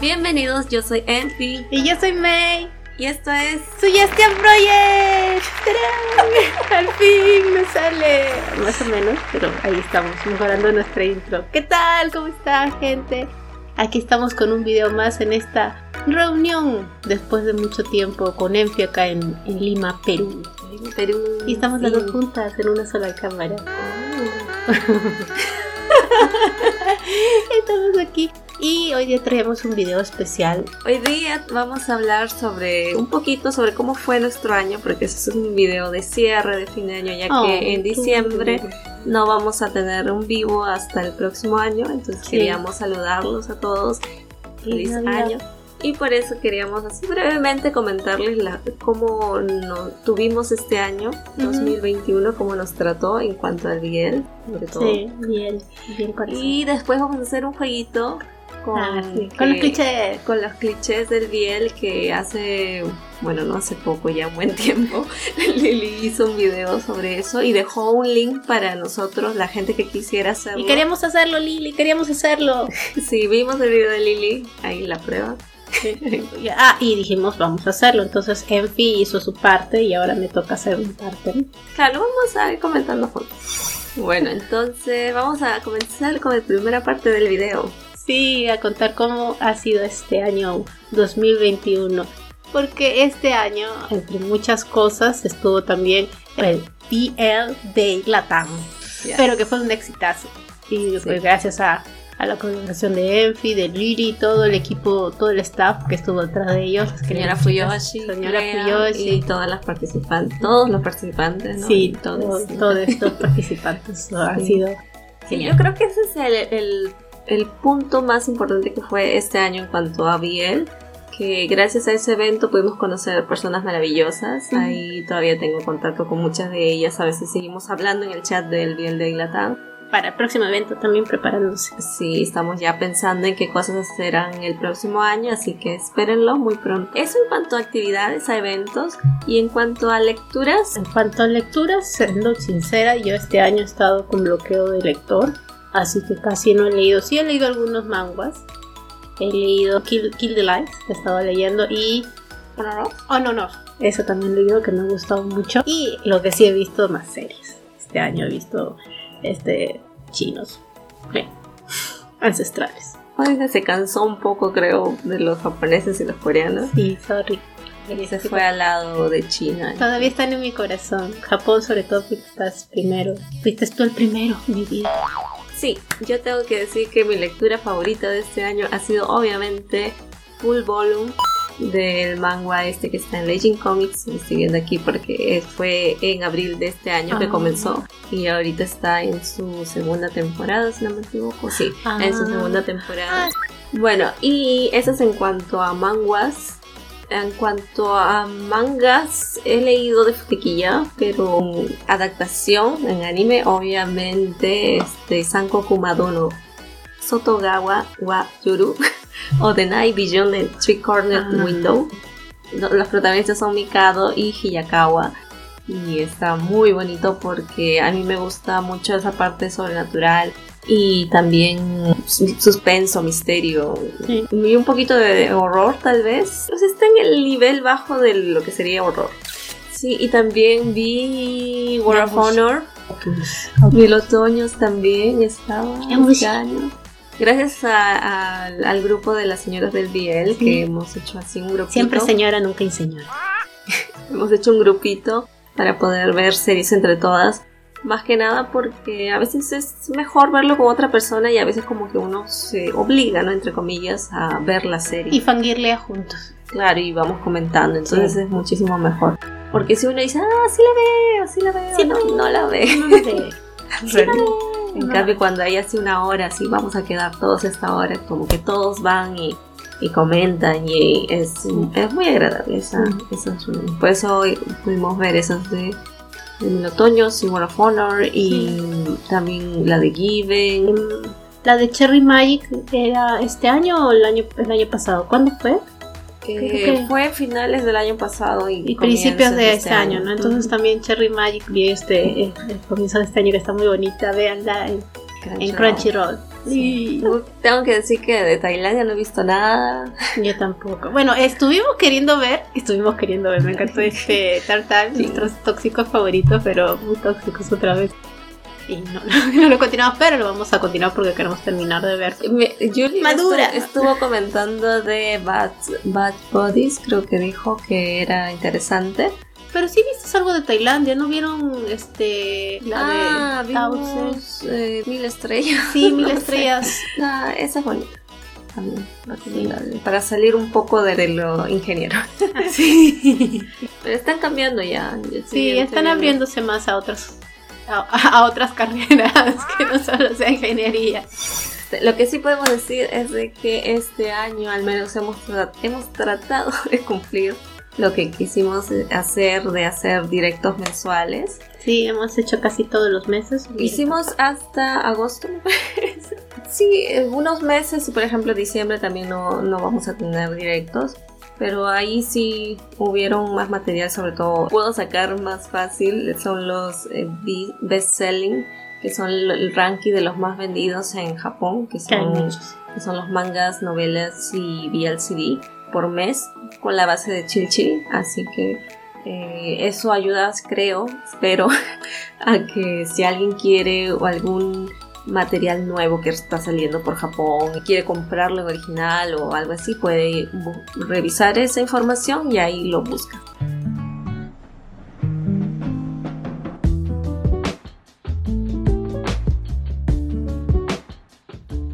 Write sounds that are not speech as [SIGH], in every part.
Bienvenidos, yo soy Enfi Y yo soy May. y esto es Suggestion Project. ¡Tarán! Al fin me sale. Más o menos, pero ahí estamos, mejorando nuestra intro. ¿Qué tal? ¿Cómo está, gente? Aquí estamos con un video más en esta reunión después de mucho tiempo con Enfi acá en, en Lima, Perú. Perú. Y estamos las Sí. dos juntas en una sola cámara. [LAUGHS] [LAUGHS] Estamos aquí y hoy día traemos un video especial. Hoy día vamos a hablar sobre un poquito sobre cómo fue nuestro año, porque es un video de cierre de fin de año, ya Oh, que en diciembre no vamos a tener un vivo hasta el próximo año, entonces Sí. queríamos saludarlos a todos. Feliz año. Y por eso queríamos así brevemente comentarles la- cómo no, tuvimos este año, Ujú. 2021, cómo nos trató en cuanto al Biel, sobre todo. Sí, bien, bien. Y después vamos a hacer un jueguito con, Ah, sí, con los clichés. con los clichés del Biel que hace, bueno, no hace poco, ya un buen tiempo, [LAUGHS] Lili hizo un video sobre eso y dejó un link para nosotros, la gente que quisiera hacerlo. Y queríamos hacerlo, Lili, queríamos hacerlo. [LAUGHS] Sí, vimos el video de Lili, ahí la prueba. [LAUGHS] ah, y dijimos, vamos a hacerlo. Entonces Enfi hizo su parte y ahora me toca hacer mi parte. Claro, vamos a ir comentando juntos. Bueno, entonces vamos a comenzar con la primera parte del video. Sí, a contar cómo ha sido este año 2021. Porque este año, entre muchas cosas, estuvo también el BL Day Latam. Pero que fue un exitazo. Y Sí. pues gracias a, a la colaboración de Enfi, de Lili, todo el equipo, todo el staff que estuvo detrás de ellos. Señora Fuyoshi, Señora Fuyoshi. y todas las participantes, todos los participantes, ¿no? Sí, todos, todos. estos participantes. Ha [LAUGHS] Sí. sido Sí, genial. yo creo que ese es el, el- el punto más importante que fue este año en cuanto a Biel. Que gracias a ese evento pudimos conocer personas maravillosas. Ahí todavía tengo contacto con muchas de ellas. A veces seguimos hablando en el chat del Biel de Inglaterra. Para el próximo evento también preparándose. Sí, estamos ya pensando en qué cosas serán el próximo año, así que espérenlo muy pronto. Eso en cuanto a actividades, a eventos y en cuanto a lecturas. En cuanto a lecturas, siendo sincera, yo este año he estado con bloqueo de lector, así que casi no he leído. Sí he leído algunos manguas. He leído Kill, Kill the Light, he estado leyendo, y Oh, no, no. Eso también he leído que me ha gustado mucho. Y lo que sí he visto más series. Este año he visto este chinos. Bueno, [LAUGHS] ancestrales. Oiga, se cansó un poco, creo, de los japoneses y los coreanos. Y sorry. Y se fue al lado de China. Todavía están en mi corazón. Japón, sobre todo, porque estás primero. Fuiste tú el primero, mi vida. Sí, yo tengo que decir que mi lectura favorita de este año ha sido obviamente Full Volume del manga este que está en Legend Comics. Lo estoy viendo aquí porque fue en abril de este año que Ah. comenzó y ahorita está en su segunda temporada, si no me equivoco. Sí, en su Ah. segunda temporada. Bueno, y eso es en cuanto a manguas. En cuanto a mangas, he leído de Futequilla, pero adaptación en anime, obviamente, este, Sankoku Madono Sotogawa wa Yuru o The Night Beyond the Three Corner Ah. Window. Los protagonistas son Mikado y Hiyakawa. Y está muy bonito porque a mí me gusta mucho esa parte sobrenatural y también suspenso, misterio Sí. y un poquito de horror tal vez. Pues está en el nivel bajo de lo que sería horror. Sí, y también vi War of. Honor. Mil otoños también estaba año. Gracias a- al- al grupo de las señoras del BL Sí. que hemos hecho así un grupito. Siempre señora, nunca inseñora. Hemos hecho un grupito para poder ver series entre todas. Más que nada porque a veces es mejor verlo con otra persona y a veces como que uno se obliga, ¿no? Entre comillas, a ver la serie. Y fangirlea juntos. Claro, y vamos comentando, entonces Sí. es muchísimo mejor. Porque si uno dice, ah, sí la veo, sí la veo, Sí, no, no. no la ve. No. [LAUGHS] En cambio, cuando hay así una hora, así vamos a quedar todos esta hora, como que todos van y, y comentan y es, es muy agradable esa, esas reuniones. Por eso hoy pudimos ver esas de, Otoños y World of Honor y también la de Given. La de Cherry Magic era este año o el año, el año pasado. ¿Cuándo fue? que- fue finales del año pasado y, Y principios de este año, ¿no? Entonces también Cherry Magic vi este, eh, el comienzo de este año que está muy bonita, véanla en, en Crunchyroll. Sí. Tengo que decir que de Tailandia no he visto nada. Yo tampoco. Bueno, estuvimos queriendo ver, estuvimos queriendo ver, me encantó este [LAUGHS] Tartal, nuestros tóxicos favoritos, pero muy tóxicos otra vez. Y [LAUGHS] no, no, lo continuamos, pero lo vamos a continuar porque queremos terminar de ver. Me, Julie Madura. Estuvo, estuvo comentando de Bad, Bad Bodies, creo que dijo que era interesante. Pero sí viste algo de Tailandia, ¿no vieron este la ah, de vimos Thousand? eh, Mil Estrellas. Sí, Mil [LAUGHS] No. Estrellas. [LAUGHS] Ah, esa es bonita. También, Para salir un poco de lo ingeniero. [LAUGHS] Sí. Pero están cambiando ya. Sí, están abriéndose más a otras a, a otras carreras que no solo sea ingeniería. Lo que sí podemos decir es de que este año al menos hemos, tra- hemos tratado de cumplir lo que quisimos hacer, de hacer directos mensuales. Sí, hemos hecho casi todos los meses. Hicimos hasta agosto, me parece. Sí, unos meses, por ejemplo, diciembre también no, no vamos a tener directos. Pero ahí sí hubieron más material, sobre todo puedo sacar más fácil, son los eh, be- best-selling, que son el ranking de los más vendidos en Japón, que son, que son los mangas, novelas y VLCD por mes, con la base de Chill. Así que eh, eso ayuda, creo, espero, [LAUGHS] a que si alguien quiere o algún material nuevo que está saliendo por Japón y quiere comprarlo original o algo así, puede revisar esa información y ahí lo busca.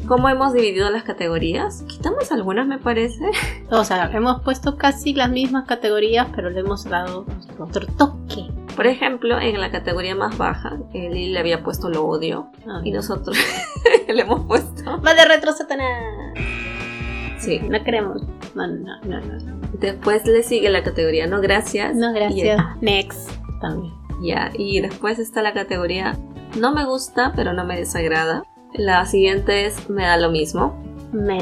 ¿Cómo hemos dividido las categorías? Quitamos algunas, me parece. O sea, hemos puesto casi las mismas categorías, pero le hemos dado otro toque. Por ejemplo, en la categoría más baja, Eli le había puesto lo odio y nosotros [LAUGHS] le hemos puesto. Va de retro Satanás. Sí. No queremos. No, no, no, no. Después le sigue la categoría no gracias. No, Y gracias. Next. También. Ya, y después está la categoría no me gusta, pero no me desagrada. La siguiente es me da lo mismo. Me.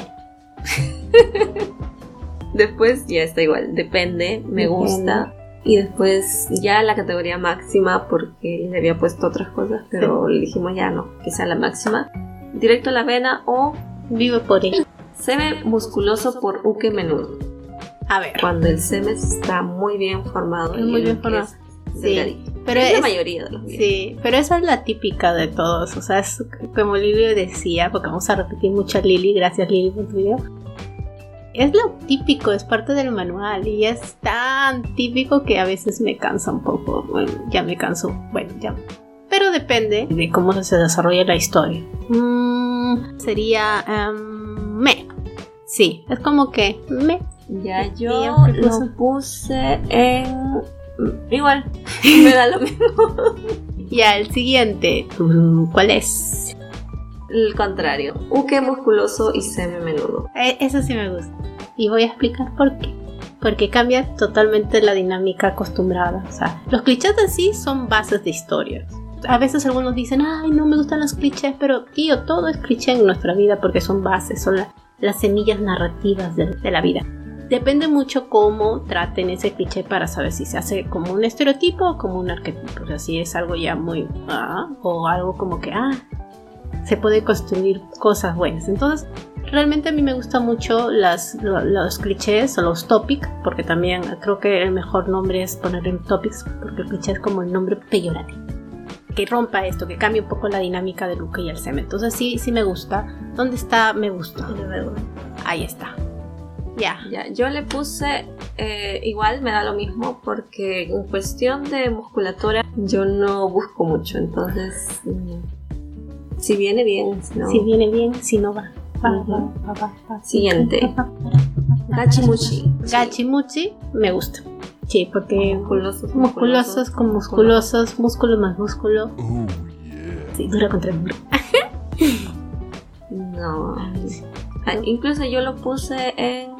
[LAUGHS] Después ya está igual, depende, me Depende. gusta. Y después ya la categoría máxima, porque le había puesto otras cosas, pero le dijimos ya no, que sea la máxima. Directo a la vena o Vivo por él. seme musculoso por uke menudo. A ver. Cuando el seme está muy bien formado. Muy bien formado. Sí. Pero es, la es- mayoría de los videos. Sí, pero esa es la típica de todos. O sea, es como Lili decía, porque vamos a repetir mucho a Lili, gracias Lili por tu video. Es lo típico, es parte del manual y es tan típico que a veces me cansa un poco. Bueno, ya me canso, bueno, ya. Pero depende de cómo se desarrolla la historia. Mm, sería em, me. Sí, es como que me. Ya ¿Y yo lo puse? puse en. Igual, [LAUGHS] me da lo mismo. Ya, el siguiente. Mm, ¿Cuál es? El contrario, uke musculoso y seme menudo. Eh, Eso sí me gusta. Y voy a explicar por qué. Porque cambia totalmente la dinámica acostumbrada. O sea, los clichés en sí son bases de historias. A veces algunos dicen, ay, no me gustan los clichés, pero tío, todo es cliché en nuestra vida porque son bases, son la- las semillas narrativas de, de la vida. Depende mucho cómo traten ese cliché para saber si se hace como un estereotipo o como un arquetipo. O sea, si es algo ya muy... ah, o algo como que, ah, se puede construir cosas buenas. Entonces, realmente a mí me gustan mucho las, lo- los clichés o los topics, porque también creo que el mejor nombre es poner en topics, porque el cliché es como el nombre peyorativo. Que rompa esto, que cambie un poco la dinámica de Luke y el Seme. Entonces sí, sí me gusta. ¿Dónde está me gusta? Ahí está. Ya. Ya, yo le puse eh, igual, me da lo mismo, porque en cuestión de musculatura yo no busco mucho, entonces. mm, si viene bien, si no. Si viene bien, si no va. Va, Ujú. va, va, va, va. Siguiente. [LAUGHS] Gachimuchi. Gachimuchi me gusta. Sí, porque Musculosos, musculosos con musculosos, músculo más músculo. Oh, yeah. Sí, dura contra el muro. [LAUGHS] No. Ah, incluso yo lo puse en.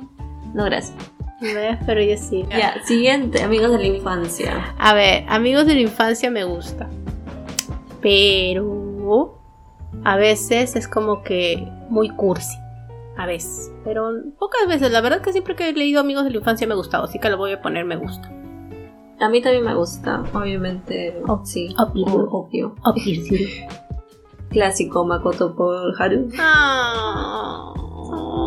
No, gracias. ¿Ves? Pero yo sí. Ya, siguiente, amigos de la infancia. A ver, amigos de la infancia me gusta. Pero a veces es como que muy cursi. A veces. Pero pocas veces. La verdad que siempre que he leído amigos de la infancia me ha gustado. Así que lo voy a poner me gusta. A mí también me gusta, obviamente. Oh, sí, obvio. obvio. Obvio, sí. [LAUGHS] clásico Makoto por Haru. Ah,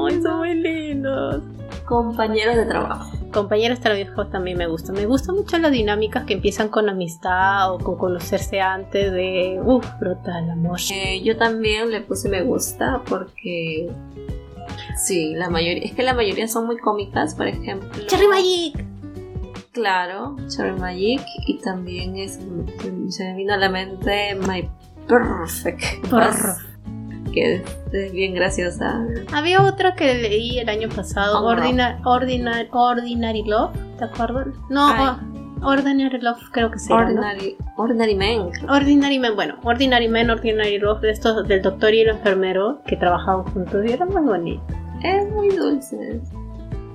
ay, son muy lindos. Compañeros de trabajo. Compañeros trabajos también me gustan. Me gustan mucho las dinámicas que empiezan con amistad o con conocerse antes de. Uff, brota el amor. Eh, yo también le puse me gusta porque. Sí, la mayoría. Es que la mayoría son muy cómicas, por ejemplo. Cherry Magic. Claro, Cherry Magic. Y también es. Se me vino a la mente My Perfect. Brr. Que es bien graciosa. Había otra que leí el año pasado, Oh, no. Ordinary, Love, ¿te acuerdas? No, oh, Ordinary Love creo que se llama. ¿no? Ordinary, Ordinary Man. Ordinary Men, bueno, Ordinary Men, Ordinary Love, de estos del doctor y el enfermero que trabajaban juntos y era muy bonito. Es muy dulce.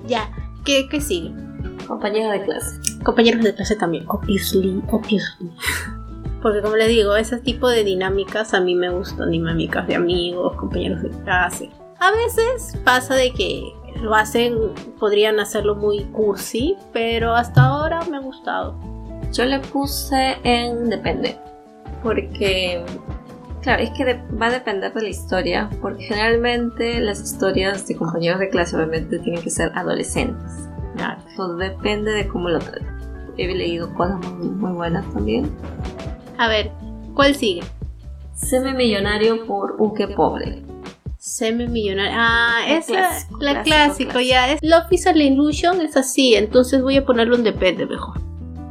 Ya, ¿qué, qué sigue? Compañera de clase. Compañeros de clase también, obviously, obviously. Porque como les digo, ese tipo de dinámicas a mí me gustan, dinámicas de amigos, compañeros de clase. A veces pasa de que lo hacen, podrían hacerlo muy cursi, pero hasta ahora me ha gustado. Yo le puse en depende. Porque, claro, es que va a depender de la historia. Porque generalmente las historias de compañeros de clase obviamente tienen que ser adolescentes. Claro. Todo depende de cómo lo traten. He leído cosas muy, muy buenas también. A ver, ¿cuál sigue? Semi millonario por un que pobre. Semi millonario. Ah, clásico, la clásico, clásico, clásico. ya. Es, Love is an Illusion es así, entonces voy a ponerlo en depende mejor.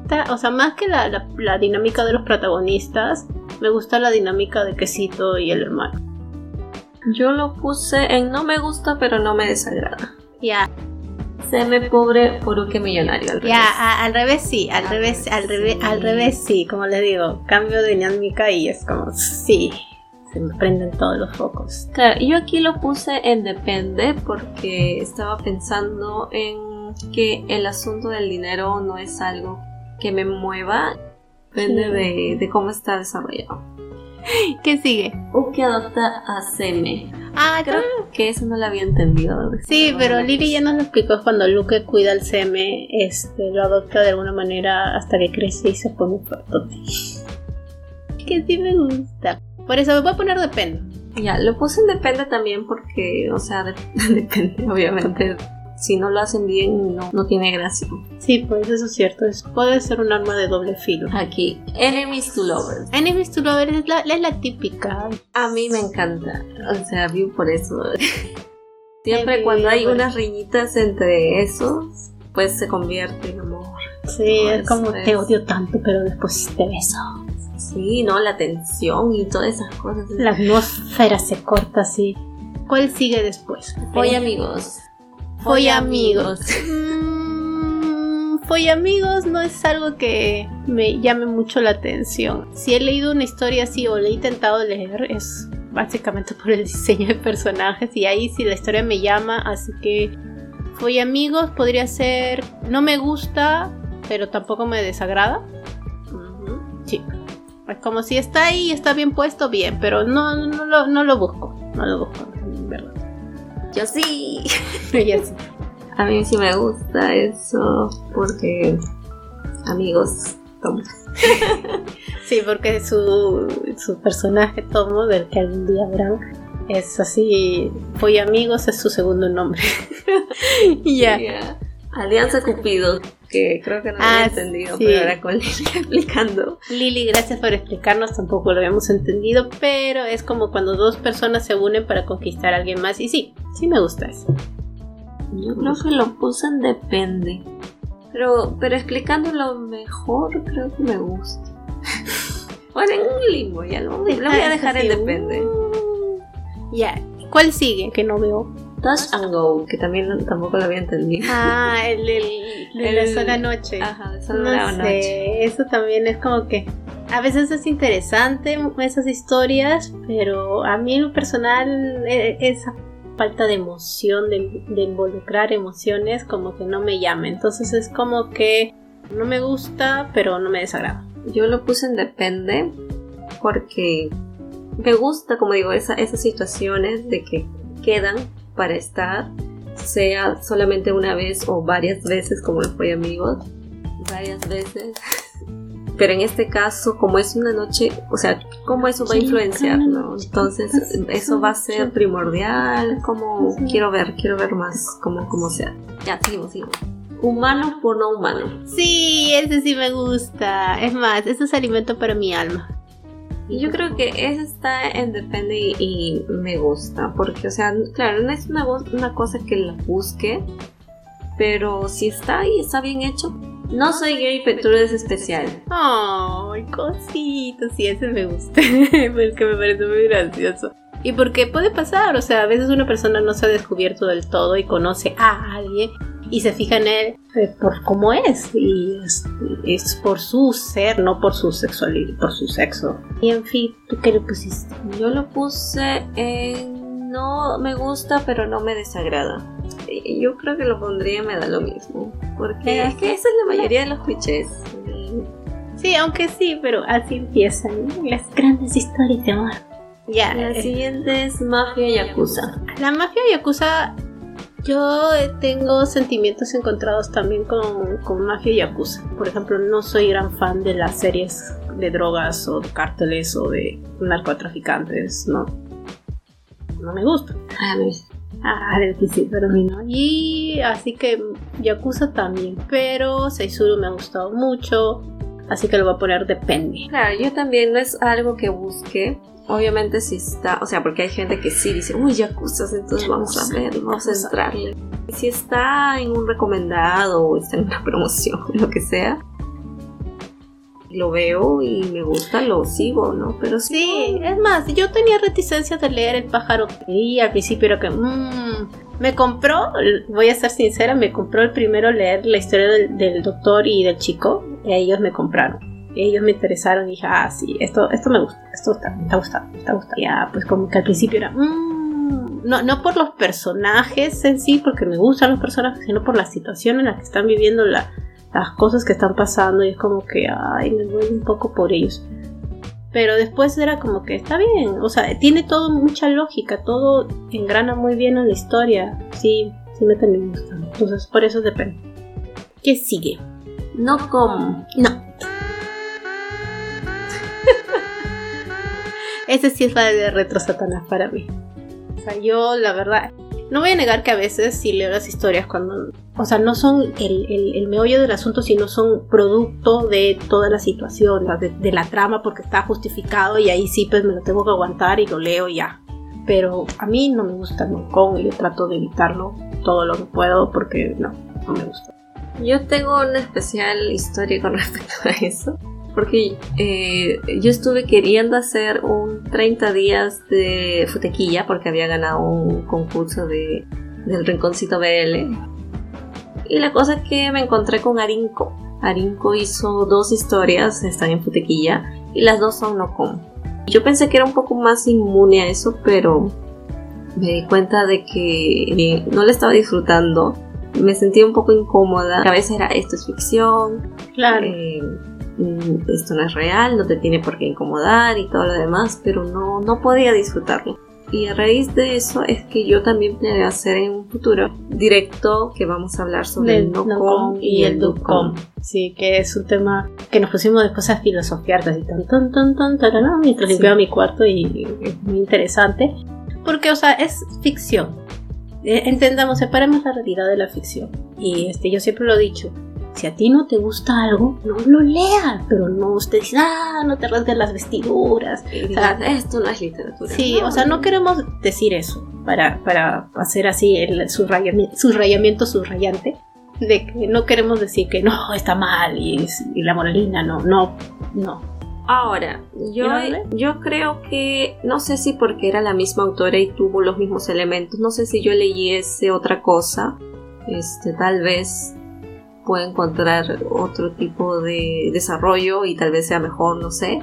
Está- O sea, más que la, la- la dinámica de los protagonistas, me gusta la dinámica de Quesito y el hermano. Yo lo puse en no me gusta, pero no me desagrada. Ya, Semi pobre por un que millonario. al ya, a- al revés sí, al Al revés, revés, al revés, sí. al revés sí, como les digo, cambio de dinámica y es como, sí, se me prenden todos los focos. Claro, yo aquí lo puse en depende porque estaba pensando en que el asunto del dinero no es algo que me mueva, depende Sí. de, de cómo está desarrollado. [LAUGHS] ¿Qué sigue? Que adopta a Seme. Ah, Creo que eso no lo había entendido. Sí, pero Lily ya nos lo explicó cuando Luke cuida al seme, este, lo adopta de alguna manera hasta que crece y se pone fuertote. [LAUGHS] Que sí me gusta. Por eso me voy a poner depende. Ya, lo puse en depende también porque, o sea, de- [LAUGHS] depende, obviamente. Si no lo hacen bien, no, no tiene gracia. Sí, pues eso es cierto. es- puede ser un arma de doble filo. Aquí, Enemies to Lovers. Enemies to Lovers es la, es la típica. A mí me encanta. O sea, vi por eso. [LAUGHS] Siempre Ay, cuando hay bueno. unas riñitas entre esos, pues se convierte en amor. Sí, No, es como eso es- te odio tanto, pero después te beso. Sí, ¿no? La tensión y todas esas cosas. La atmósfera se corta así. ¿Cuál sigue después? Voy amigos. Voy amigos. [LAUGHS] Mm, Foy amigos no es algo que me llame mucho la atención. Si he leído una historia así o le he intentado leer es básicamente por el [LAUGHS] diseño de personajes y ahí sí la historia me llama, así que Foy amigos podría ser no me gusta, pero tampoco me desagrada. Sí. Es como si está ahí, está bien puesto, bien, pero no, no, lo, no lo busco. No lo busco. Yo sí. [LAUGHS] Y así. A mí sí me gusta eso porque amigos. Tomo. [LAUGHS] Sí, porque su, su personaje Tomo, del que algún día verán, es así. Voy amigos, es su segundo nombre. [LAUGHS] Ya. Alianza Cupido, que creo que no lo Ah, había entendido, sí. pero ahora con [LAUGHS] Lili explicando. Lili, gracias por explicarnos, tampoco lo habíamos entendido, pero es como cuando dos personas se unen para conquistar a alguien más. Y sí, sí me gusta eso. Yo creo que lo puse en depende. Pero, pero explicándolo mejor, creo que me gusta. [LAUGHS] Bueno, en un limbo, ya lo, lo voy a dejar en Así, depende. uh, Ya, ¿cuál sigue? Que no veo. Touch and Go, que también tampoco lo había entendido. Ah, [LAUGHS] el, el, de la El- sola noche. Ajá, de solo No sé, noche. eso también es como que a veces es interesante esas historias, pero a mí en lo personal e- esa falta de emoción, de, de involucrar emociones, como que no me llama. Entonces es como que no me gusta, pero no me desagrada. Yo lo puse en depende porque me gusta, como digo, esa, esas situaciones de que quedan para estar, sea solamente una vez o varias veces, como lo fue amigos, varias veces. pero en este caso, como es una noche, o sea, ¿cómo eso va a influenciar? ¿no? Entonces, eso va a ser primordial, como quiero ver, quiero ver más, como, como sea. Ya, seguimos, seguimos. Humano por no humano. Sí, ese sí me gusta. Es más, eso es alimento para mi alma. Y yo creo que ese está en depende y, me gusta, porque, o sea, claro, no es una, una cosa que la busque, pero si está ahí, está bien hecho. No soy gay, pero tú eres especial. Ay, cosito, sí, ese me gusta. [LAUGHS] porque me parece muy gracioso. Y porque puede pasar, o sea, a veces una persona no se ha descubierto del todo y conoce a alguien y se fija en él eh, por cómo es y es, por su ser, no por su sexualidad, por su sexo. Y en fin, ¿tú qué le pusiste? Yo lo puse en no me gusta pero no me desagrada. Yo creo que lo pondría me da lo mismo, porque es que esa es la mayoría de los clichés. Sí, aunque sí, pero así empiezan las grandes historias de amor. Ya. La eh. siguiente es Mafia Yakuza. La Mafia Yakuza yo tengo sentimientos encontrados también con, con Mafia y Yakuza. Por ejemplo, no soy gran fan de las series de drogas o de cárteles o de narcotraficantes, ¿no? No me gusta. Ah, Ah, que sí, pero a mí no. Y así que Yakuza también. Pero Seisuru me ha gustado mucho. Así que lo voy a poner depende. Claro, yo también no es algo que busque obviamente si está, o sea, porque hay gente que sí dice, uy, Yakuza, entonces vamos a ver, vamos a entrarle. Si está en un recomendado o está en una [LAUGHS] promoción, lo que sea, lo veo y me gusta, lo sigo, ¿no? Pero sí, es más, yo tenía reticencia de leer El pájaro y al principio era que, mmm, me compró, voy a ser sincera, me compró el primero leer la historia del, del doctor y del chico, y ellos me compraron ellos me interesaron y dije, ah, sí, esto, esto me gusta, esto está, me está gustando, me está gustando. Ya, pues como que al principio era, mmm, no, no por los personajes en sí, porque me gustan los personajes, sino por la situación en la que están viviendo, las cosas que están pasando, y es como que, ay, me voy un poco por ellos. Pero después era como que está bien, o sea, tiene todo mucha lógica, todo engrana muy bien en la historia. Sí, sí me termina gustando. Entonces, por eso depende. ¿Qué sigue? No como. No. Ese sí es la de Retro Satanás para mí. O sea, yo la verdad, no voy a negar que a veces sí leo las historias cuando, o sea, no son el, meollo del asunto, sino son producto de toda la situación, de, la trama, porque está justificado y ahí sí pues me lo tengo que aguantar y lo leo ya. Pero a mí no me gusta el con y trato de evitarlo todo lo que puedo porque no, no me gusta. Yo tengo una especial historia con [LAUGHS] respecto a eso porque eh, yo estuve queriendo hacer un 30 días de futequilla porque había ganado un concurso de, del Rinconcito BL. Y la cosa es que me encontré con Arinco. Arinco hizo dos historias, están en futequilla, y las dos son no con. Yo pensé que era un poco más inmune a eso, pero me di cuenta de que eh, no le estaba disfrutando. Me sentía un poco incómoda. A veces era esto es ficción. Claro. Eh, esto no es real, no te tiene por qué incomodar y todo lo demás, pero no, no podía disfrutarlo. Y a raíz de eso es que yo también planeo hacer en un futuro directo que vamos a hablar sobre el no-com y, el do-com. Sí, que es un tema que nos pusimos después a filosofiar así tan tan tan tan tan mientras limpiaba mi cuarto y es muy interesante porque o sea es ficción. Eh, entendamos, separemos la realidad de la ficción. Y este yo siempre lo he dicho, si a ti no te gusta algo, no lo leas, pero no dice, ah, no te rasgues las vestiduras. o sea, esto no es literatura. Sí, o sea, no queremos decir eso para, para hacer así el subrayamiento, subrayamiento subrayante de que no queremos decir que no, está mal y, y la moralina, no, no, no. Ahora, yo, yo creo que, no sé si porque era la misma autora y tuvo los mismos elementos, no sé si yo leyese otra cosa, este, tal vez puede encontrar otro tipo de desarrollo y tal vez sea mejor, no sé.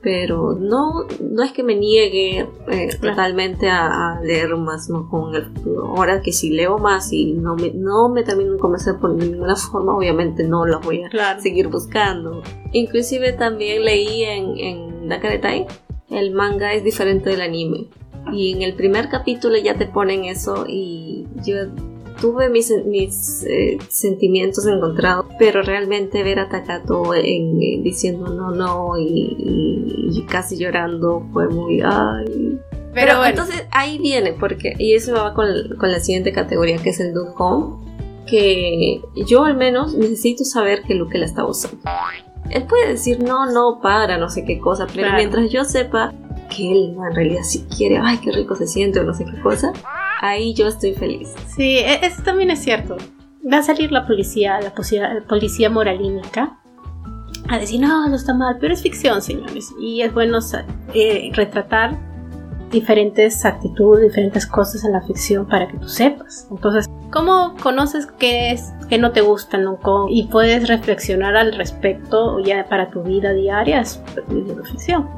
Pero no, no es que me niegue eh, totalmente a, leer más ¿no? con el futuro. Ahora que si leo más y no me, no me termino de convencer por ninguna forma, obviamente no lo voy a seguir buscando. Inclusive también leí en, en Dakaretai, el manga es diferente del anime. Y en el primer capítulo ya te ponen eso y yo tuve mis, mis eh, sentimientos encontrados, pero realmente ver a Takato en, en diciendo no, no y, y, casi llorando fue muy... Ay. Pero, bueno. entonces ahí viene, porque, y eso va con, con la siguiente categoría que es el dude home, que yo al menos necesito saber que Luke la está usando. Él puede decir no, no, para, no sé qué cosa, pero mientras yo sepa que él en realidad sí quiere, ay, qué rico se siente o no sé qué cosa, ahí yo estoy feliz. Sí, e, eso también es cierto. Va a salir la policía, la policía moralínica, a decir, no, no está mal, pero es ficción, señores. Y es bueno eh, retratar diferentes actitudes, diferentes cosas en la ficción para que tú sepas. Entonces, ¿cómo conoces qué es que no te gusta nunca y puedes reflexionar al respecto ya para tu vida diaria? Es la ficción.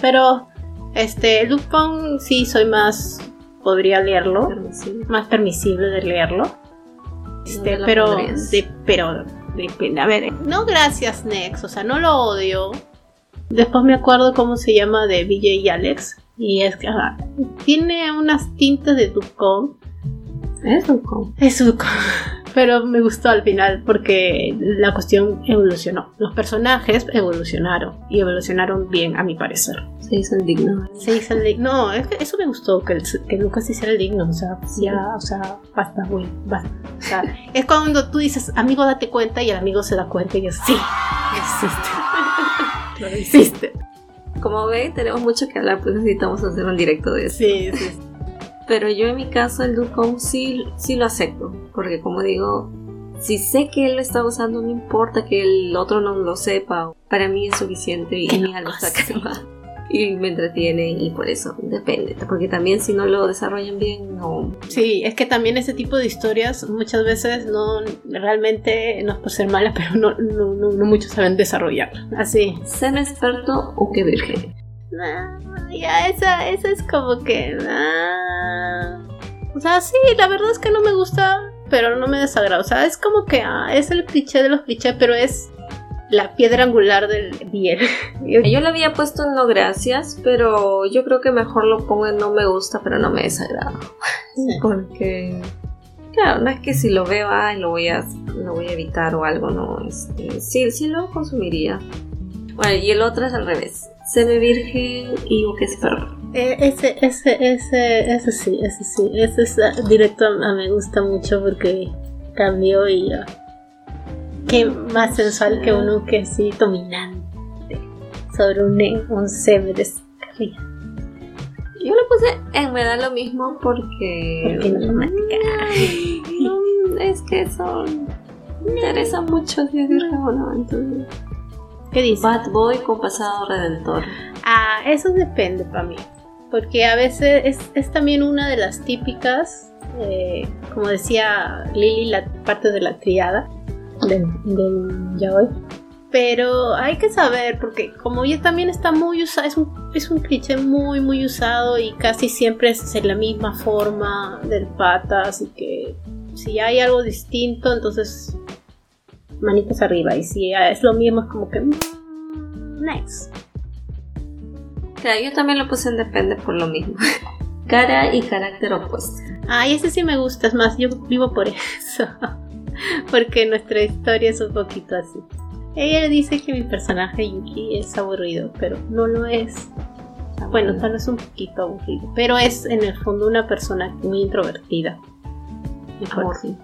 Pero este Lupin sí soy más podría leerlo, más permisible de leerlo. Este, pero de, pero de, a ver, no gracias Nex, o sea, no lo odio. Después me acuerdo cómo se llama de BJ y Alex, y es que tiene unas tintas de Dupcom. Es. Es Dupcom. Pero me gustó al final porque la cuestión evolucionó. Los personajes evolucionaron y evolucionaron bien, a mi parecer. Se hizo el digno. Se hizo el digno. No, eso me gustó, que, que Lucas hiciera el digno. O sea, ya, o sea, basta, güey, basta. O sea, [LAUGHS] es cuando tú dices, amigo, date cuenta, y el amigo se da cuenta y es, sí, hiciste. [LAUGHS] Lo hiciste. Como ve, tenemos mucho que hablar, pues necesitamos hacer un directo de eso. Sí, sí. Pero yo en mi caso el Ducom sí, sí lo acepto, porque como digo, si sé que él lo está usando, no importa que el otro no lo sepa, para mí es suficiente y mi alma está [LAUGHS] y me entretiene y por eso depende, porque también si no lo desarrollan bien no... Sí, es que también ese tipo de historias muchas veces no realmente no es por ser mala, [LAUGHS] pero no, no, no, muchos saben desarrollar. Así. ¿Ser experto o que virgen? Ya esa, esa es como que... o sea, sí, la verdad es que no me gusta, pero no me desagrada. O sea, es como que ah, es el cliché de los clichés, pero es la piedra angular del bien. [LAUGHS] yo le había puesto en no gracias, pero yo creo que mejor lo pongo en no me gusta, pero no me desagrada. Porque, claro, no es que si lo veo, ay, lo voy a, lo voy a evitar o algo, no. Este, sí, sí lo consumiría. Bueno, y el otro es al revés. Se ve virgen y que es perro. Eh, ese, ese, ese, ese sí, ese sí. Ese es, ah, directo a, me gusta mucho porque cambió y qué más sensual que uno que así dominante sobre un, un seme de Yo lo puse en me da lo mismo porque. Porque no no, es que eso me interesa mucho si es virgen o no, entonces. ¿Qué dice? Bad Boy con pasado redentor. Ah, eso depende para mí. Porque a veces es, es también una de las típicas, eh, como decía Lily, la parte de la triada del, del Pero hay que saber, porque como ya también está muy usado, es un, es un cliché muy, muy usado y casi siempre es en la misma forma del pata, así que si hay algo distinto, entonces manitas arriba. Y si es lo mismo, es como que. Mm, next. Claro, yo también lo puse en depende por lo mismo. [LAUGHS] Cara y carácter opuesto. Ay, ese sí me gusta, es más, yo vivo por [LAUGHS] eso. porque nuestra historia es un poquito así. Ella dice que mi personaje Yuki es aburrido, pero no lo es. Bueno, tal vez un poquito aburrido, pero es en el fondo una persona muy introvertida. Mejor sí.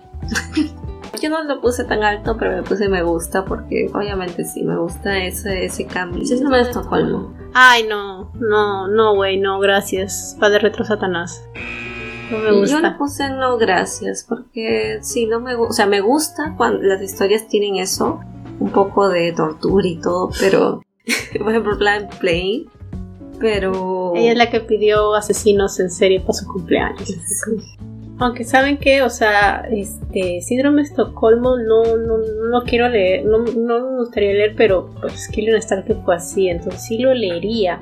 [LAUGHS] Yo no lo puse tan alto, pero me puse me gusta porque obviamente sí, me gusta ese, ese cambio. Sí, no me Estocolmo. Ay, no, no, no, güey, no, gracias. Padre Retro Satanás. No me gusta. Yo lo puse no gracias, porque sí, no me gusta. O sea, me gusta cuando las historias tienen eso, un poco de tortura y todo, pero. [LAUGHS] por ejemplo, Plan Play. Pero. Ella es la que pidió asesinos en serie para su cumpleaños. Aunque saben que, o sea, este síndrome de Estocolmo no, no, no quiero leer, no, no me gustaría leer, pero pues Killian que fue así, entonces sí lo leería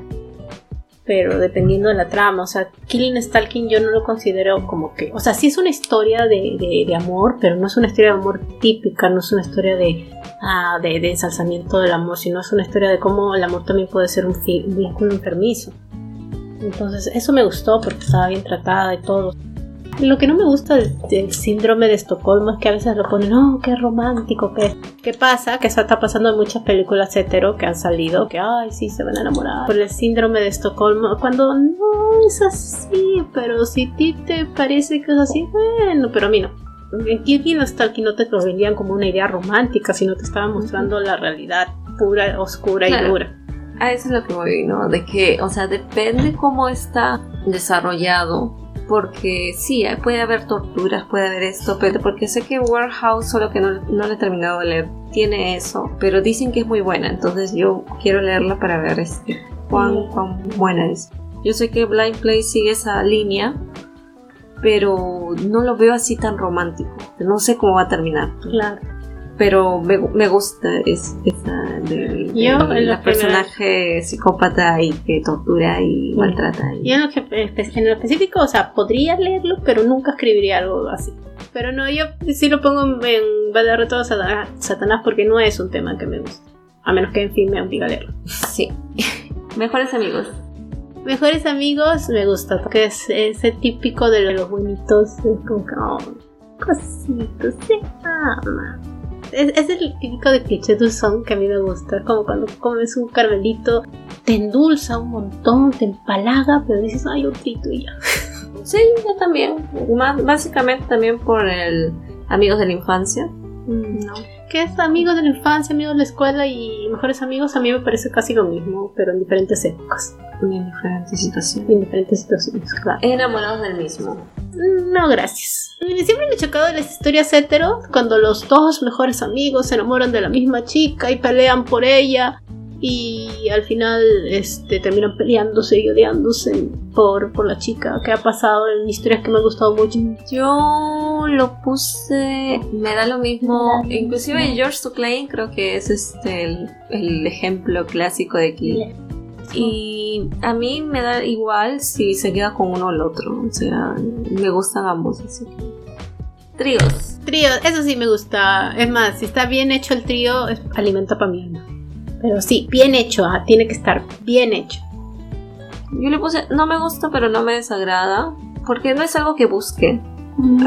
pero dependiendo de la trama, o sea, Killing Stalking yo no lo considero como que, o sea, sí es una historia de, de, amor, pero no es una historia de amor típica, no es una historia de, ah, de, de, ensalzamiento del amor, sino es una historia de cómo el amor también puede ser un, vínculo enfermizo. Entonces, eso me gustó porque estaba bien tratada y todo. Lo que no me gusta del, del síndrome de Estocolmo es que a veces lo ponen, oh, qué romántico, qué. ¿Qué pasa? Que eso está pasando en muchas películas hetero que han salido, que, ay, sí, se van a enamorar. Por el síndrome de Estocolmo, cuando no es así, pero si a ti te parece que es así, bueno, pero a mí no. Aquí bien hasta que no te lo vendían como una idea romántica, sino te estaban mostrando la realidad pura, oscura y Claro. dura. A eso es lo que voy, ¿no? De que, o sea, depende cómo está desarrollado. Porque sí, puede haber torturas, puede haber esto, pero porque sé que Warehouse, solo que no, no le he terminado de leer, tiene eso. Pero dicen que es muy buena, entonces yo quiero leerla para ver este, cuán, cuán buena es. Yo sé que Blind Play sigue esa línea, pero no lo veo así tan romántico. No sé cómo va a terminar. Claro. Pero me, me gusta es, esa del Yo, en la personaje psicópata y que tortura y Sí. maltrata. y- Yo en lo, que, en lo específico, o sea, podría leerlo, pero nunca escribiría algo así. Pero no, yo sí lo pongo en, en reto a Satanás, Satanás porque no es un tema que me gusta. A menos que en fin me obliga a leerlo. Sí. [LAUGHS] Mejores amigos. Mejores amigos me gusta, porque es ese típico de los buenitos, es como que, oh, cositos, se ama. Es, es el típico de cliché dulzón que a mí me gusta, como cuando comes un carmelito, te endulza un montón, te empalaga, pero dices, ay, otro y ya. [LAUGHS] Sí, yo también. Más, básicamente también por el amigos de la infancia. No. Que es amigos de la infancia, amigos de la escuela y mejores amigos, a mí me parece casi lo mismo, pero en diferentes épocas, En diferentes situaciones. en diferentes situaciones, claro. Enamorados del mismo. No, gracias. Siempre me he chocado las historias hetero cuando los dos mejores amigos se enamoran de la misma chica y pelean por ella y al final este, terminan peleándose y odiándose por, por la chica. ¿Qué ha pasado en historias que me han gustado mucho? Yo lo puse, me da lo mismo. Inclusive George Tuclain creo que es este el, el ejemplo clásico de que Y a mí me da igual si se queda con uno o el otro. O sea, me gustan ambos. Así que. Tríos. Trío, eso sí me gusta. Es más, si está bien hecho el trío, es alimento para mi alma. Pero sí, bien hecho, ah, tiene que estar bien hecho. Yo le puse, no me gusta, pero no me desagrada. Porque no es algo que busque.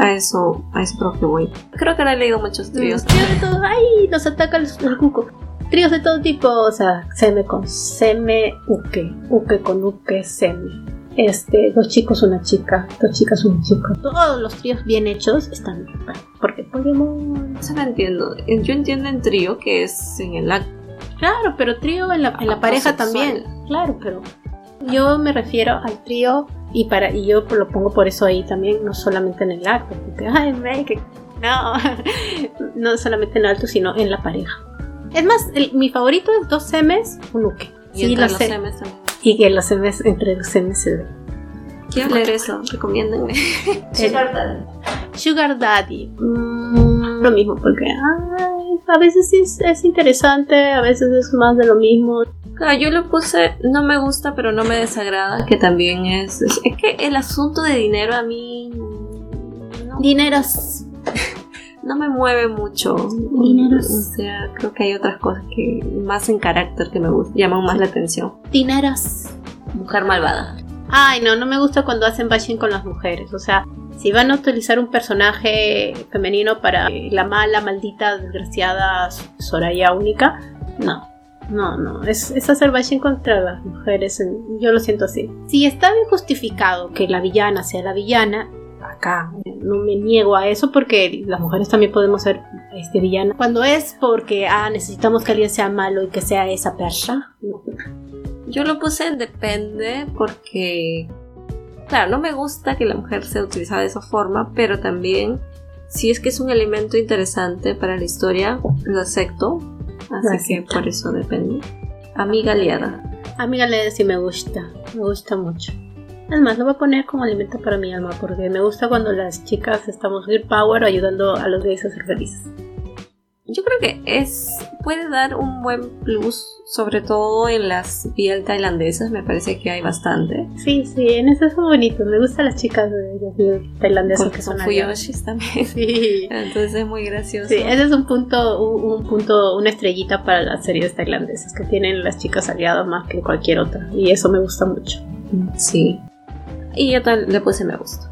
A eso, a eso creo que voy. Creo que ahora he leído muchos tríos. Tríos de todo, ¡ay! Nos ataca el, el cuco. Tríos de todo tipo, o sea, seme con seme, uke, uke con uke, seme. Este, dos chicos, una chica, dos chicas, un chico. Todos los tríos bien hechos están bien. Porque Pokémon. Eso lo entiendo. Yo entiendo en trío que es en el acto. Claro, pero trío en la, en la pareja sexual. también. Claro, pero yo me refiero al trío y para y yo lo pongo por eso ahí también, no solamente en el acto, porque ay, me, que no, [LAUGHS] no solamente en el acto, sino en la pareja. Es más, el- mi favorito es dos semes, un uke. Y Sí, entre lo los semes también. Y que los semes, entre los semes se ve. Quiero leer eso. Recomiéndenme. [LAUGHS] Sugar Daddy. mm, lo mismo, porque ay, a veces es, es interesante, a veces es más de lo mismo. Claro, yo le puse, no me gusta, pero no me desagrada, que también es... Es, es que el asunto de dinero a mí... No, Dineros. [LAUGHS] no me mueve mucho. Dineros. O sea, creo que hay otras cosas que más en carácter que me gustan, llaman más la atención. Dineros. Mujer malvada. Ay, no, no me gusta cuando hacen bashing con las mujeres. O sea, si van a utilizar un personaje femenino para la mala, maldita, desgraciada Soraya única, no. No, no, es, es hacer bashing contra las mujeres, yo lo siento así. Si está bien justificado que la villana sea la villana, acá no me niego a eso porque las mujeres también podemos ser este, villanas. Cuando es porque ah, necesitamos que alguien sea malo y que sea esa perra, no. Yo lo puse en depende porque, claro, no me gusta que la mujer sea utilizada de esa forma, pero también, si es que es un elemento interesante para la historia, lo acepto. Así que por eso depende. Amiga aliada. Amiga le sí me gusta, me gusta mucho. Es más, lo voy a poner como alimento para mi alma porque me gusta cuando las chicas estamos girl power ayudando a los gays a ser felices. Yo creo que es puede dar un buen plus, sobre todo en las BL tailandesas, me parece que hay bastante. Sí, sí, en eso son bonitos. Me gustan las chicas de, de tailandesas Porque que son son fuyoshis también. Sí. [LAUGHS] Entonces es muy gracioso. Sí, ese es un punto, un, un punto, una estrellita para las series tailandesas que tienen las chicas aliadas más que cualquier otra. Y eso me gusta mucho. Sí. Y yo le puse me gusta.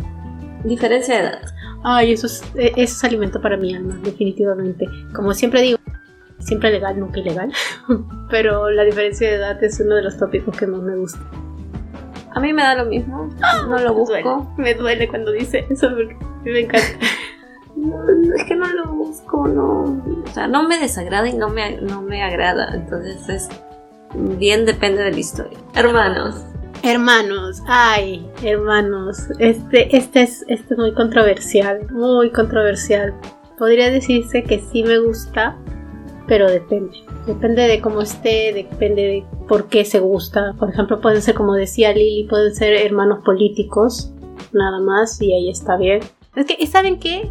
Diferencia de edad. Ay, eso es, e, eso es alimento para mi alma, definitivamente. Como siempre digo, siempre legal, nunca ilegal. [LAUGHS] Pero la diferencia de edad es uno de los tópicos que más me gusta. A mí me da lo mismo, no lo Me duele, busco. me duele cuando dice eso porque me encanta. [LAUGHS] No, es que no lo busco, no. O sea, no me desagrada y no me, no me agrada. Entonces es bien depende de la historia. Hermanos, Hermanos, ay, hermanos, este, este es, este es muy controversial, muy controversial. Podría decirse que sí me gusta, pero depende. Depende de cómo esté, depende de por qué se gusta. Por ejemplo, pueden ser, como decía Lili, pueden ser hermanos políticos, nada más, y ahí está bien. Es que, ¿saben qué?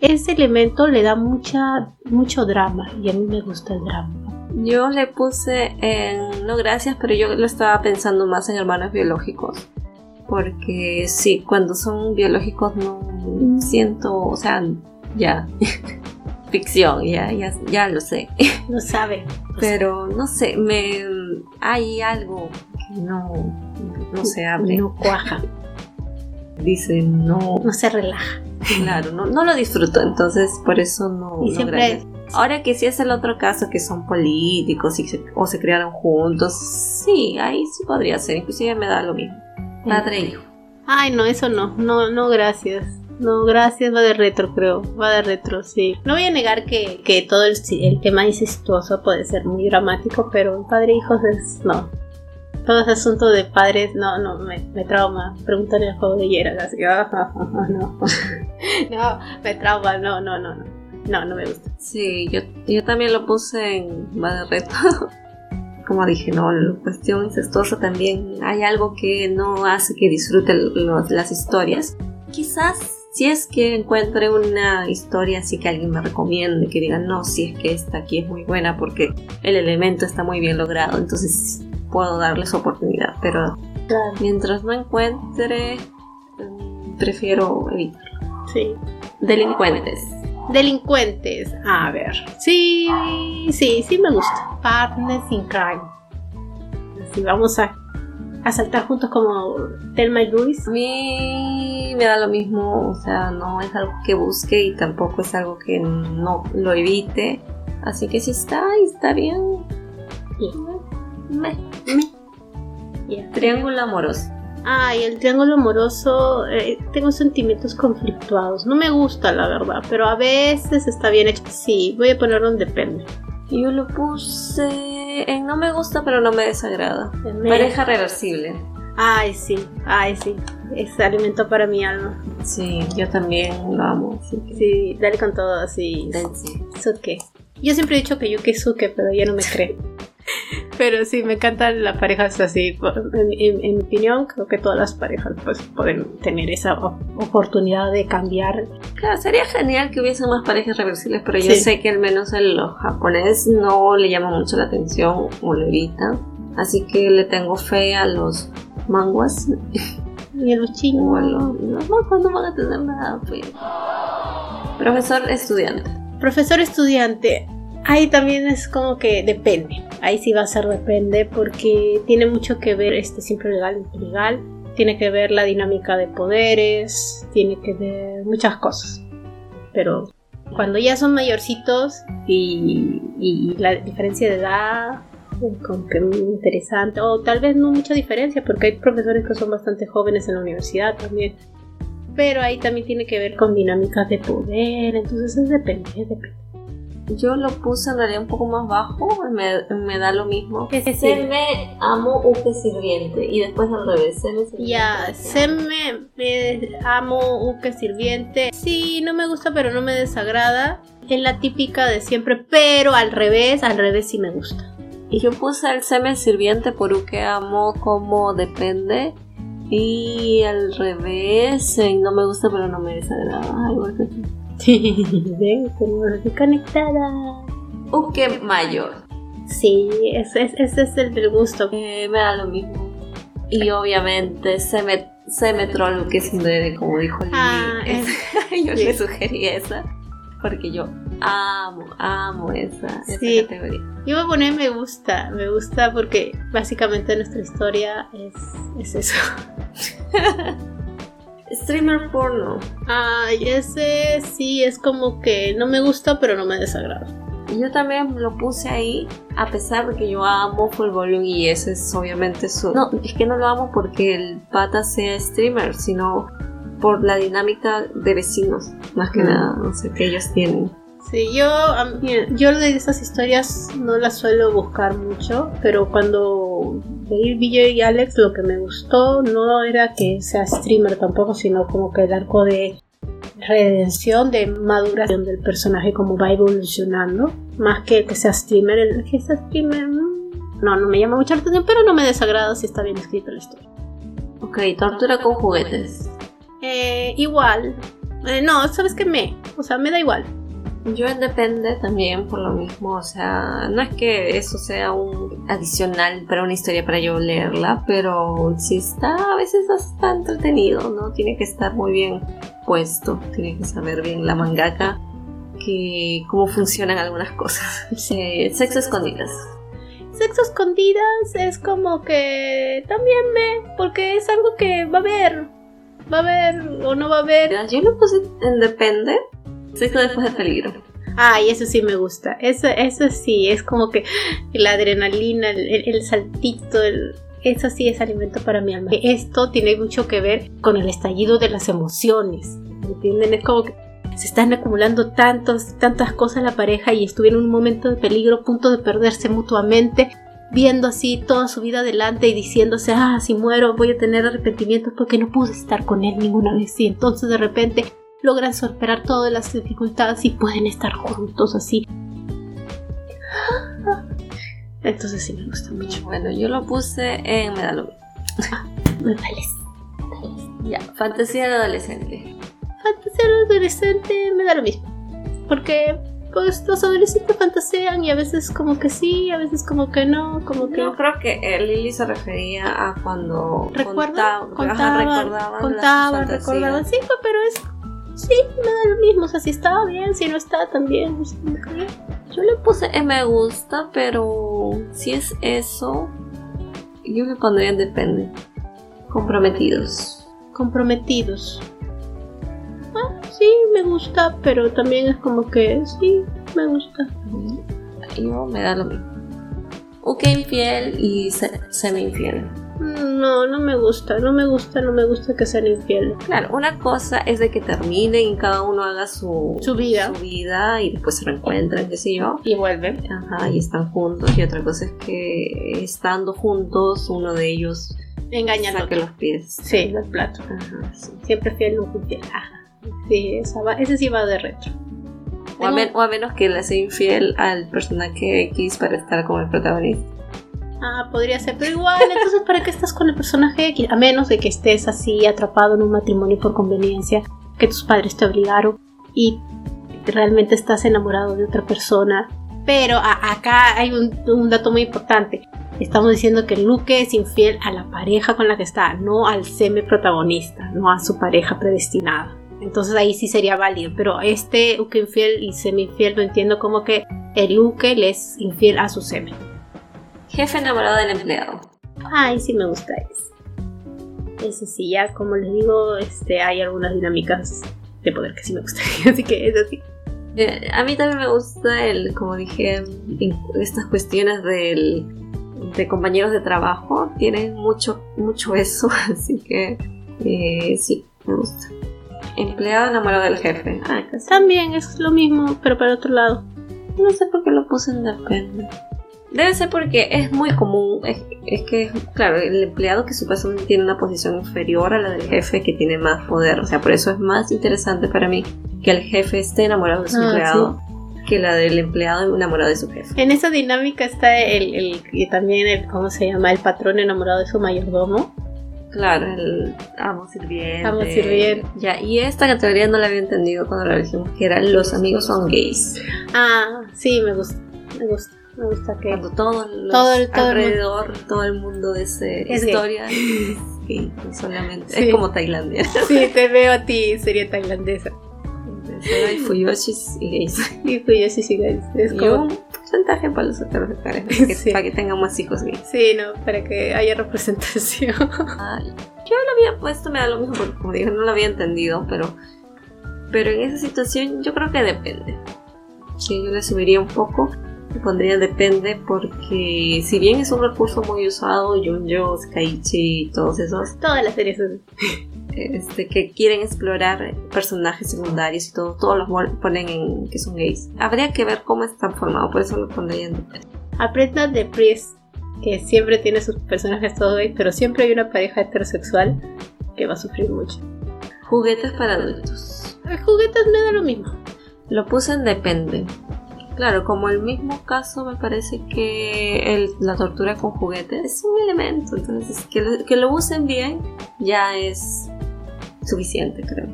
Ese elemento le da mucha, mucho drama, y a mí me gusta el drama. Yo le puse en. No, gracias, pero yo lo estaba pensando más en hermanos biológicos. Porque sí, cuando son biológicos no siento. O sea, ya. [LAUGHS] Ficción, ya, ya, ya lo sé. [LAUGHS] Lo sabe. Pero no sé, me hay algo que no, no se abre. No cuaja, Dice, no, no se relaja. claro, no, no lo disfruto, entonces por eso no. Y no siempre gracias. Ahora que si es el otro caso que son políticos y se- o se criaron juntos, sí, ahí sí podría ser, inclusive me da lo mismo. Padre e hijo. Ay, no, eso no, no, no, gracias. No, gracias, va de retro, creo. Va de retro, sí. No voy a negar que, que todo el, el tema incestuoso puede ser muy dramático, pero padre e hijos es. No. Todo ese asunto de padres, no, no, me, me trauma. Pregúntale al juego de Geralt, así, ah, [LAUGHS] no. [LAUGHS] no, me trauma, no, no, no, no. No, no me gusta. Sí, yo, yo también lo puse en va de reto. [LAUGHS] Como dije, no, la cuestión incestuosa también hay algo que no hace que disfrute los- las historias. Quizás si es que encuentre una historia así que alguien me recomiende, que diga, no, si es que esta aquí es muy buena porque el elemento está muy bien logrado, entonces puedo darles oportunidad. Pero Claro. mientras no encuentre, prefiero evitar. Sí. Delincuentes. Delincuentes. A ver. Sí, sí, sí me gusta. Partners in crime. Así vamos a, a saltar juntos como Thelma y Luis. A mí me da lo mismo, o sea, no es algo que busque y tampoco es algo que no lo evite. Así que si está, y está bien. Me, Ya. Triángulo amoroso. Ay, el triángulo amoroso. eh, tengo sentimientos conflictuados. No me gusta, la verdad, pero a veces está bien hecho. Sí, voy a ponerlo en depende. Yo lo puse en no me gusta, pero no me desagrada. Me- Pareja reversible. Ay, sí, ay, sí. Es alimento para mi alma. Sí, yo también lo amo. Que Sí, dale con todo, así. dense. Suke. Yo siempre he dicho que Yuki es Suke, pero ella no me cree. Pero sí, me encantan las parejas así. En, en- en mi opinión, creo que todas las parejas pues pueden tener esa oportunidad de cambiar. Claro, sería genial que hubiesen más parejas reversibles, pero yo Sí. sé que al menos a los japonés no le llama mucho la atención o lo evitan. Así que le tengo fe a los manguas. [LAUGHS] Y en los chinos. O a los, los manguas no van a tener nada, pues. Profesor estudiante. Profesor estudiante. Ahí también es como que depende. Ahí sí va a ser depende porque tiene mucho que ver este siempre legal y ilegal. Tiene que ver la dinámica de poderes. Tiene que ver muchas cosas. Pero cuando ya son mayorcitos y, y la diferencia de edad, como que muy interesante. O tal vez no mucha diferencia porque hay profesores que son bastante jóvenes en la universidad también. Pero ahí también tiene que ver con dinámicas de poder. Entonces es depende, es depende. Yo lo puse en realidad un poco más bajo, me, me da lo mismo. ¿Qué Se decir? me amo uke sirviente y después al revés. Se me sirviente. Ya, se me, amo Uke sirviente. Sí, no me gusta, pero no me desagrada. Es la típica de siempre, pero al revés, al revés sí me gusta. Y yo puse el semen sirviente por uke amo como depende. Y al revés, eh, no me gusta pero no me desagrada. Ay, igual que tú. Ven, tenemos así conectada. Uke mayor. Sí, ese, ese- es el del gusto. Eh, me da lo mismo. Y obviamente se me, se me troll uke sindere, como dijo Lili. Ah, [LAUGHS] Es- yo sí. le sugerí esa. Porque yo amo, amo esa, esa Sí. categoría. Yo voy a poner me gusta, me gusta porque básicamente nuestra historia es, es eso. [LAUGHS] Streamer porno. Ay, ese sí es como que no me gusta, pero no me desagrada. Yo también lo puse ahí, a pesar de que yo amo Full Volume y ese es obviamente su... No, es que no lo amo porque el pata sea streamer, sino por la dinámica de vecinos, más que Mm. nada, no sé, que ellos tienen. Sí, yo, yo de esas historias no las suelo buscar mucho, pero cuando veí BJ y Alex lo que me gustó no era que sea streamer tampoco, sino como que el arco de redención, de maduración del personaje como va evolucionando, más que que sea streamer. El que sea streamer no, no me llama mucha la atención, pero no me desagrada si está bien escrita la historia. Ok, tortura con juguetes. Eh, igual, Eh, no, ¿sabes qué me? O sea, me da igual. Yo depende también por lo mismo, o sea, no es que eso sea un adicional para una historia para yo leerla, pero si está, a veces está entretenido, ¿no? Tiene que estar muy bien puesto, tiene que saber bien la mangaka que cómo funcionan algunas cosas. [LAUGHS] Eh, sexo escondidas. Sexo escondidas es como que también me, porque es algo que va a haber, va a haber o no va a haber. Yo lo puse en depende. Sexo después de peligro. Ay, eso sí me gusta, eso, eso sí, es como que la adrenalina, el, saltito, eso sí es alimento para mi alma. Esto tiene mucho que ver con el estallido de las emociones, ¿me entienden? Es como que se están acumulando tantos, tantas cosas la pareja y estuvieron en un momento de peligro, punto de perderse mutuamente, viendo así toda su vida adelante y diciéndose, ah, si muero voy a tener arrepentimientos porque no pude estar con él ninguna vez. Y entonces de repente logran superar todas las dificultades y pueden estar juntos así. Entonces sí me gusta mucho. Bueno, yo lo puse en Me da lo mismo. Me parece. Ya, fantasía de adolescente. Fantasía adolescente me da lo mismo. Porque pues los adolescentes fantasean y a veces como que sí, a veces como que no, como que Yo creo que eh, Lily se refería a cuando recuerdan, contaba- ajá, contaban, recordaban, contaban, recordaban, sí, pero es sí, me da lo mismo, o sea, si estaba bien, si no está también, que- Yo le puse eh, me gusta, pero si es eso, yo le pondría en depende. Comprometidos. comprometidos. Ah, sí, me gusta, pero también es como que sí, me gusta. Yo me da lo mismo. Ok, infiel y se- semi-infiel. No, no me gusta, no me gusta, no me gusta que sean infieles. Claro, una cosa es de que terminen y cada uno haga su, Su vida. su vida y después se reencuentran, qué sé yo. Y vuelven. Ajá, y están juntos. Y otra cosa es que estando juntos, uno de ellos Engañan al saque los pies. Sí, los platos. Ajá, sí. Siempre fiel, nunca infiel. Ajá. Sí, esa va- ese sí va de retro. O a, Tengo- men- o a menos que le sea infiel al personaje X para estar como el protagonista. Ah, podría ser, pero igual, entonces ¿para qué estás con el personaje X? A menos de que estés así atrapado en un matrimonio por conveniencia, que tus padres te obligaron y realmente estás enamorado de otra persona. Pero acá hay un, dato muy importante. Estamos diciendo que Luke es infiel a la pareja con la que está, no al semi protagonista, no a su pareja predestinada. Entonces ahí sí sería válido, pero este Luke infiel y semi infiel lo entiendo como que el Luke le es infiel a su semi. Jefe enamorado del empleado. Ay, sí me gusta ese. Ese sí, ya como les digo, este, hay algunas dinámicas de poder que sí me gustan. [LAUGHS] Así que es así. A mí también me gusta el, como dije, estas cuestiones del, de compañeros de trabajo. Tienen mucho, mucho eso, [LAUGHS] así que eh, sí, me gusta. Empleado enamorado del jefe. Ah, casi. También es lo mismo, pero para otro lado. No sé por qué lo puse en depende. Debe ser porque es muy común. Es, es que, claro, el empleado que supuestamente tiene una posición inferior a la del jefe que tiene más poder. O sea, por eso es más interesante para mí que el jefe esté enamorado de su Ah, empleado que la del empleado enamorado de su jefe. En esa dinámica está el, el y también el, ¿cómo se llama? El patrón enamorado de su mayordomo. Claro, el amo sirviente. Amo sirviente. Ya, y esta categoría no la había entendido cuando la elegimos, que era los amigos son gays. Ah, sí, me gusta, me gusta, me gusta que... Cuando todo, los Todo el- todo el alrededor, todo el mundo de esa Es gay. historia es [LAUGHS] gay, solamente. Sí. Es como Tailandia. [LAUGHS] Sí, te veo a ti, sería tailandesa. Solo hay fuyoshis y gays. Y pues yo sí, sí, es Y como... un porcentaje para los heterosexuales, para que, Sí. para que tengan más hijos gays. Sí, no, para que haya representación. [LAUGHS] Yo lo había puesto, me da lo mismo, porque como dije, no lo había entendido, pero, pero en esa situación yo creo que depende. Sí, yo le subiría un poco, pondría depende, porque si bien es un recurso muy usado, Junjo, Skaichi y todos esos, Todas las series son- este, que quieren explorar personajes secundarios y todo, todos los ponen en que son gays. Habría que ver cómo están formados, por eso lo pondría en depende. Aprendan de Priest, que siempre tiene sus personajes todos gays, pero siempre hay una pareja heterosexual que va a sufrir mucho. Juguetes para adultos. Los juguetes me da lo mismo. Lo puse en depende. Claro, como el mismo caso me parece que el- la tortura con juguetes es un elemento, entonces que lo, que lo usen bien ya es suficiente, creo.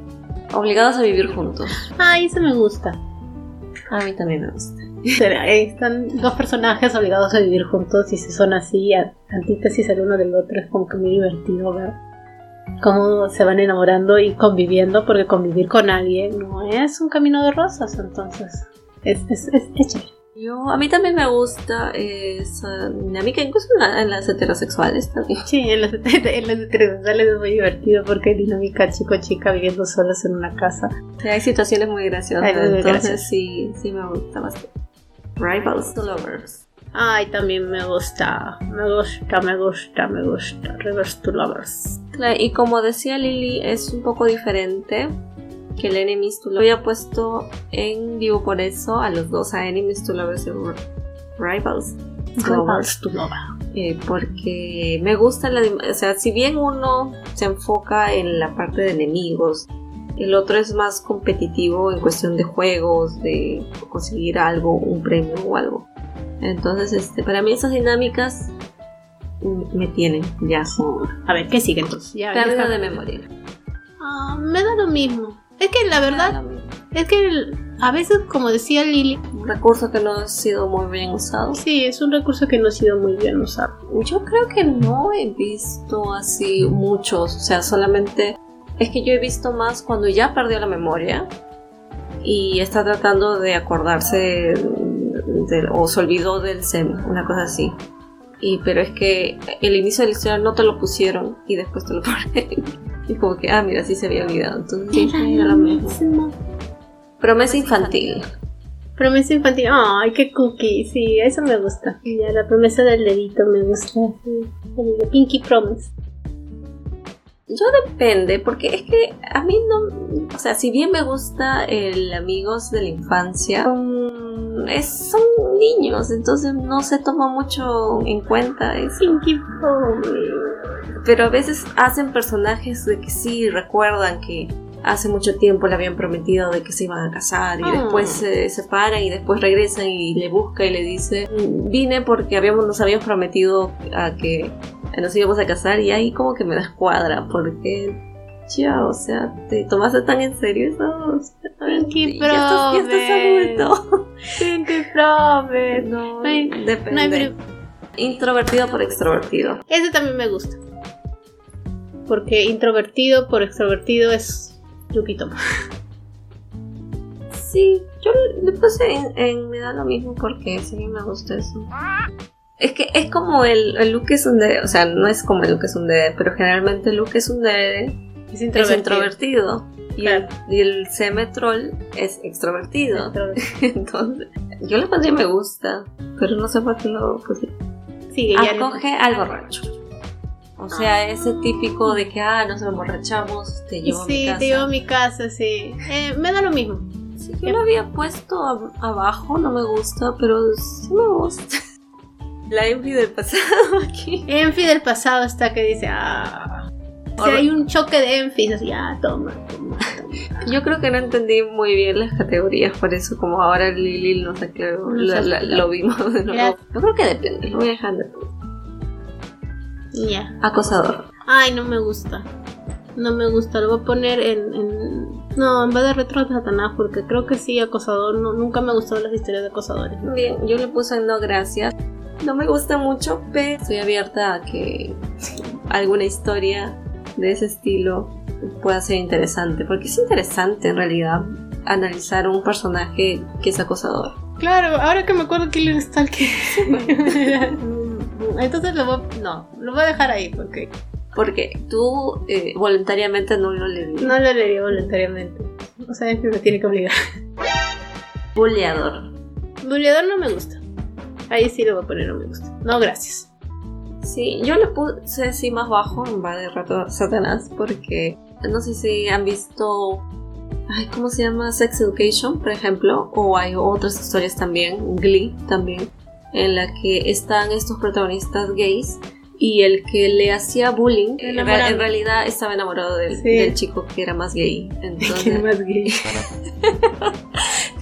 Obligados a vivir juntos. Ah, eso me gusta. A mí también me gusta. Están dos personajes obligados a vivir juntos y si son así, antítesis el uno del otro, es como que muy divertido ver cómo se van enamorando y conviviendo, porque convivir con alguien no es un camino de rosas, entonces es, es, es, es chévere. Yo, a mí también me gusta esa dinámica, incluso en, la- en las heterosexuales también. Sí, en los, [LAUGHS] en los heterosexuales es muy divertido porque hay dinámica chico-chica viviendo solos en una casa. Sí, hay situaciones muy graciosas, Ay, entonces sí, sí me gusta bastante. Rivals to lovers. Ay, también me gusta, me gusta, me gusta, me gusta. Reverse to Lovers. Y como decía Lily, es un poco diferente que el Enemies to Lovers. Lo había puesto en vivo por eso a los dos, a Enemies to Lovers y R- Rivals. to. Eh, porque me gusta la... O sea, si bien uno se enfoca en la parte de enemigos, el otro es más competitivo en cuestión de juegos, de conseguir algo, un premio o algo. Entonces, este, para mí esas dinámicas me tienen ya. A ver, ¿qué sigue entonces? Ya, de memoria. Ah, me da lo mismo. Es que la verdad, es que el- a veces, como decía Lili, Un recurso que no ha sido muy bien usado. sí, es un recurso que no ha sido muy bien usado. Yo creo que no he visto así muchos, o sea, solamente es que yo he visto más cuando ya perdió la memoria y está tratando de acordarse de- o se olvidó del SEM, una cosa así. Y pero es que el inicio de la historia no te lo pusieron y después te lo [LAUGHS] ponen. Y como que, ah, mira, sí se había olvidado. Entonces, sí, era lo mismo. Promesa infantil. Promesa infantil, ay, qué cookie, sí, eso me gusta. Ya, la promesa del dedito me gusta. El de Pinky Promise. Yo depende, porque es que a mí no. O sea, si bien me gusta el Amigos de la Infancia, es- son niños, entonces no se toma mucho en cuenta Promise. Pero a veces hacen personajes de que sí recuerdan que hace mucho tiempo le habían prometido de que se iban a casar y Ah. después se separan y después regresan y le busca y le dice "Mm, vine porque habíamos, nos habíamos prometido a que nos íbamos a casar y ahí como que me descuadra porque ya, o sea, te tomaste tan en serio eso. Pinky ya estás, ya estás adulto. Pinky Promise. No, No hay- depende. no hay Introvertido por extrovertido. Ese también me gusta. Porque introvertido por extrovertido es Yukito. Sí, yo le puse en, en- me da lo mismo porque sí me gusta eso. Es que es como el, el Luke es un dede, o sea, no es como el Luke es un dede, pero generalmente el Luke es un dede, Es es introvertido. Y el, Claro. y el semi-troll es extrovertido. [LAUGHS] Entonces, yo le pondría me gusta, pero no sé por qué lo puse. No- Acoge al borracho. O sea, ese típico de que, ah, nos emborrachamos, te llevo a mi Sí, casa. te llevo a mi casa, sí. Eh, me da lo mismo. Sí, yo lo había puesto ab- abajo, no me gusta, pero sí me gusta. [LAUGHS] La envy del pasado aquí. Enfi del pasado está que dice, ah. Si hay un choque de Enfis, así, ah, toma, toma, toma. Yo creo que no entendí muy bien las categorías, por eso como ahora Lili la- la- aclaró. lo vimos de nuevo. Yo creo que depende, lo voy a dejar de Y ya. Acosador. Ay, no me gusta. No me gusta, lo voy a poner en. en- No, en vez de retro de Satanás, porque creo que sí, acosador. No, nunca me gustaron las historias de acosadores. Bien, yo le puse no gracias. No me gusta mucho, pero estoy abierta a que [LAUGHS] alguna historia de ese estilo pueda ser interesante, porque es interesante en realidad analizar un personaje que es acosador. Claro, ahora que me acuerdo Killer Stalker. [LAUGHS] Entonces lo voy, no, lo voy a dejar ahí porque Porque tú eh, voluntariamente no lo leerías. No lo leería voluntariamente. O sea, es que me tiene que obligar. Buleador. Buleador no me gusta. Ahí sí lo voy a poner no me gusta. No, gracias. Sí, yo le puse así más bajo en va de rato Satanás porque no sé si han visto ay, ¿cómo se llama? Sex Education, por ejemplo, o hay otras historias también, Glee también, en la que están estos protagonistas gays y el que le hacía bullying en, en realidad estaba enamorado del, Sí. del chico que era más gay. [LAUGHS] Entonces, más gay. [LAUGHS]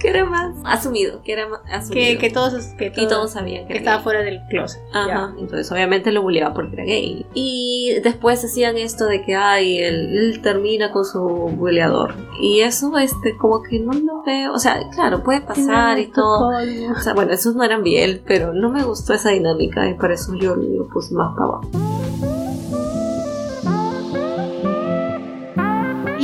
que era más asumido, que era más asumido. Que, que todos, que y todos, sabían que que era estaba gay. fuera del closet. Ajá, Ya. entonces obviamente lo bulleaba porque era gay. Y después hacían esto de que, ay, él, él termina con su buleador. Y eso, este, como que no lo veo. O sea, claro, puede pasar y todo. O sea, bueno, esos no eran bien, pero no me gustó esa dinámica y por eso yo lo puse más para abajo.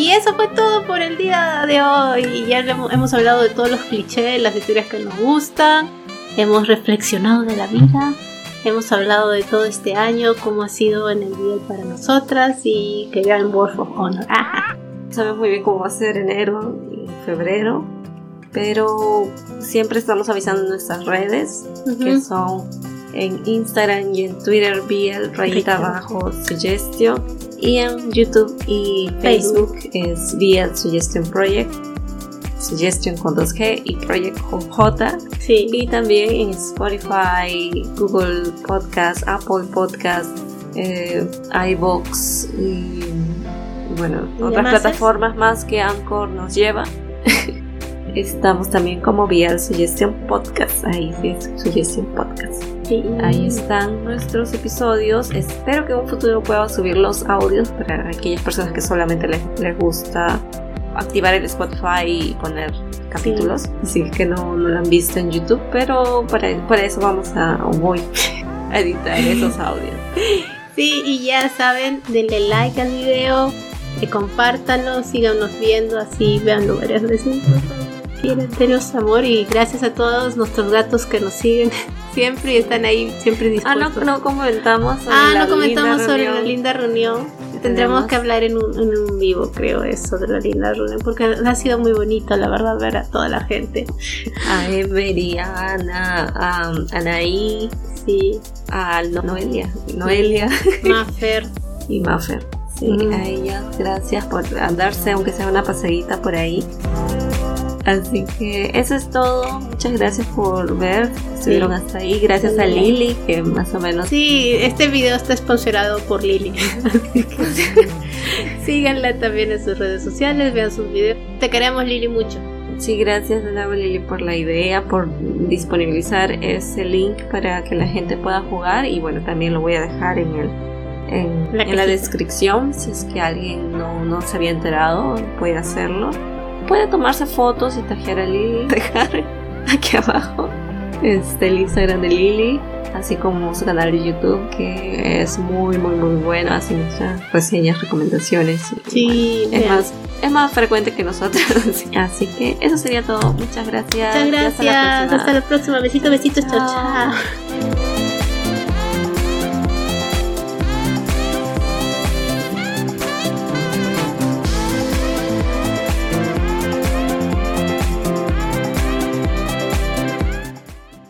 Y eso fue todo por el día de hoy. Ya le hemos, hablado de todos los clichés, las historias que nos gustan. Hemos reflexionado de la vida. Hemos hablado de todo este año, cómo ha sido en el día para nosotras y que vean World of Honor. [LAUGHS] Sabemos muy bien cómo va a ser enero y febrero, pero siempre estamos avisando en nuestras redes, que Ujú. son en Instagram y en Twitter, BL rayita Rayita abajo Suggestion, y en YouTube y Facebook es BL Suggestion Project, Suggestion con 2G y Project con J. sí. Y también en Spotify, Google Podcast, Apple Podcast, eh, iBox y bueno, ¿Y otras es? plataformas más que Anchor nos lleva. Estamos también como vía Suggestion Podcast. Ahí sí es Suggestion Podcast. sí. Ahí están nuestros episodios. Espero que en un futuro pueda subir los audios para aquellas personas que solamente les, les gusta activar el Spotify y poner capítulos. Así que no, no lo han visto en YouTube, pero para, para eso vamos a, voy a editar esos [LAUGHS] audios. Sí, y ya saben, denle like al video, eh, compártanlo, síganos viendo, así veanlo varias veces. Quieren teneros amor y gracias a todos nuestros gatos que nos siguen [LAUGHS] siempre y están ahí siempre Ah, dispuestos. no, no comentamos sobre Ah, la no comentamos linda sobre la linda reunión. Tendremos tenemos. que hablar en un, en un vivo, creo, eso de la linda reunión, porque ha sido muy bonito, la verdad, ver a toda la gente. A Emery, a Ana, a Anaí, Sí, a No- Noelia, Noelia Maffer, [LAUGHS] y Maffer. Sí, Mm. a ellas gracias por andarse, aunque sea una pasadita por ahí. Así que eso es todo. Muchas gracias por ver. Estuvieron hasta ahí. Gracias a Sí. Lili, que más o menos. Sí, este video está sponsorado por Lili. Así [LAUGHS] que síganla también en sus redes sociales, vean sus videos. Te queremos, Lili, mucho. Sí, gracias de nuevo Lili por la idea, por disponibilizar ese link para que la gente pueda jugar. Y bueno, también lo voy a dejar en el. En La en la descripción, si es que alguien no, no se había enterado, puede hacerlo. Puede tomarse fotos y tajear a Lili, [LAUGHS] dejar aquí abajo este, el Instagram de Lili, así como su canal de YouTube, que es muy, muy, muy bueno, hace muchas reseñas, recomendaciones. Sí, es más, es más frecuente que nosotros. [LAUGHS] Así que eso sería todo. Muchas gracias. Muchas gracias. hasta la próxima. Hasta la próxima. Besitos, Chao. chao.